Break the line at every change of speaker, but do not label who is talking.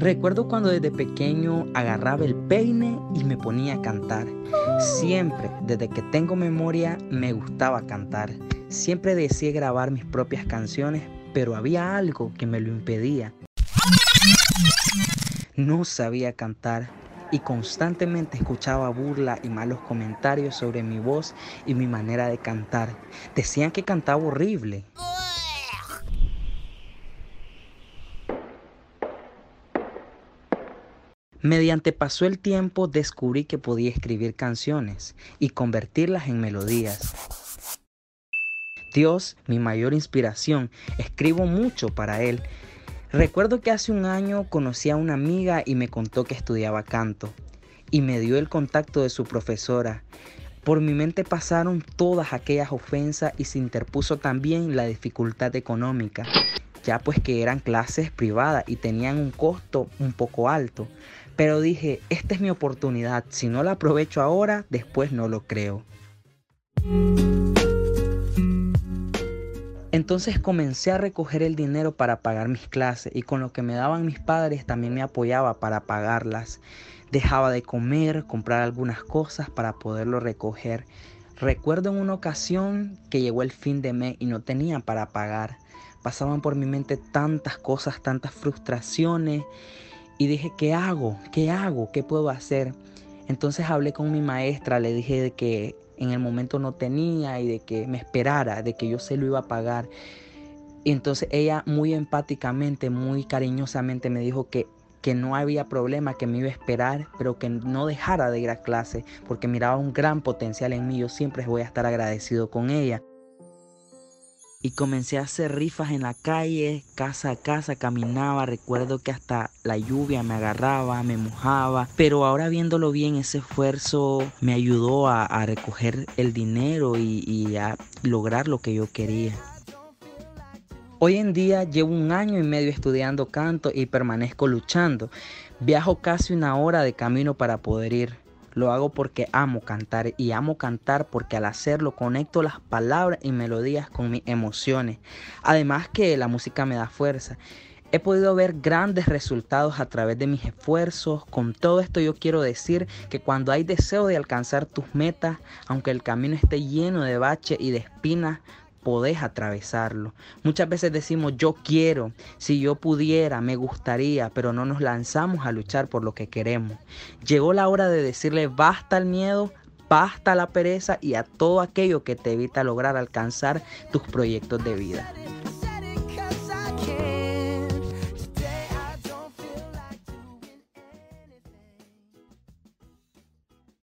Recuerdo cuando desde pequeño agarraba el peine y me ponía a cantar. Siempre, desde que tengo memoria, me gustaba cantar. Siempre deseé grabar mis propias canciones, pero había algo que me lo impedía. No sabía cantar y constantemente escuchaba burla y malos comentarios sobre mi voz y mi manera de cantar. Decían que cantaba horrible. Mediante pasó el tiempo descubrí que podía escribir canciones y convertirlas en melodías. Dios, mi mayor inspiración, escribo mucho para Él Recuerdo que hace un año conocí a una amiga y me contó que estudiaba canto y me dio el contacto de su profesora. Por mi mente pasaron todas aquellas ofensas y se interpuso también la dificultad económica, ya pues que eran clases privadas y tenían un costo un poco alto. Pero dije, esta es mi oportunidad, si no la aprovecho ahora, después no lo creo. Entonces comencé a recoger el dinero para pagar mis clases y con lo que me daban mis padres también me apoyaba para pagarlas. Dejaba de comer, comprar algunas cosas para poderlo recoger. Recuerdo en una ocasión que llegó el fin de mes y no tenía para pagar. Pasaban por mi mente tantas cosas, tantas frustraciones y dije, ¿qué hago? ¿Qué hago? ¿Qué puedo hacer? Entonces hablé con mi maestra, le dije que en el momento no tenía y de que me esperara, de que yo se lo iba a pagar. Y entonces ella muy empáticamente, muy cariñosamente me dijo que, que no había problema, que me iba a esperar, pero que no dejara de ir a clase, porque miraba un gran potencial en mí. Yo siempre voy a estar agradecido con ella y comencé a hacer rifas en la calle, casa a casa, caminaba, recuerdo que hasta la lluvia me agarraba, me mojaba, pero ahora viéndolo bien, ese esfuerzo me ayudó a, recoger el dinero y, y a lograr lo que yo quería. Hoy en día llevo un año y medio estudiando canto y permanezco luchando. Viajo casi una hora de camino para poder ir. Lo hago porque amo cantar y amo cantar porque al hacerlo conecto las palabras y melodías con mis emociones. Además que la música me da fuerza. He podido ver grandes resultados a través de mis esfuerzos. Con todo esto yo quiero decir que cuando hay deseo de alcanzar tus metas, aunque el camino esté lleno de baches y de espinas, podés atravesarlo. Muchas veces decimos yo quiero, si yo pudiera, me gustaría, pero no nos lanzamos a luchar por lo que queremos. Llegó la hora de decirle basta al miedo, basta la pereza y a todo aquello que te evita lograr alcanzar tus proyectos de vida.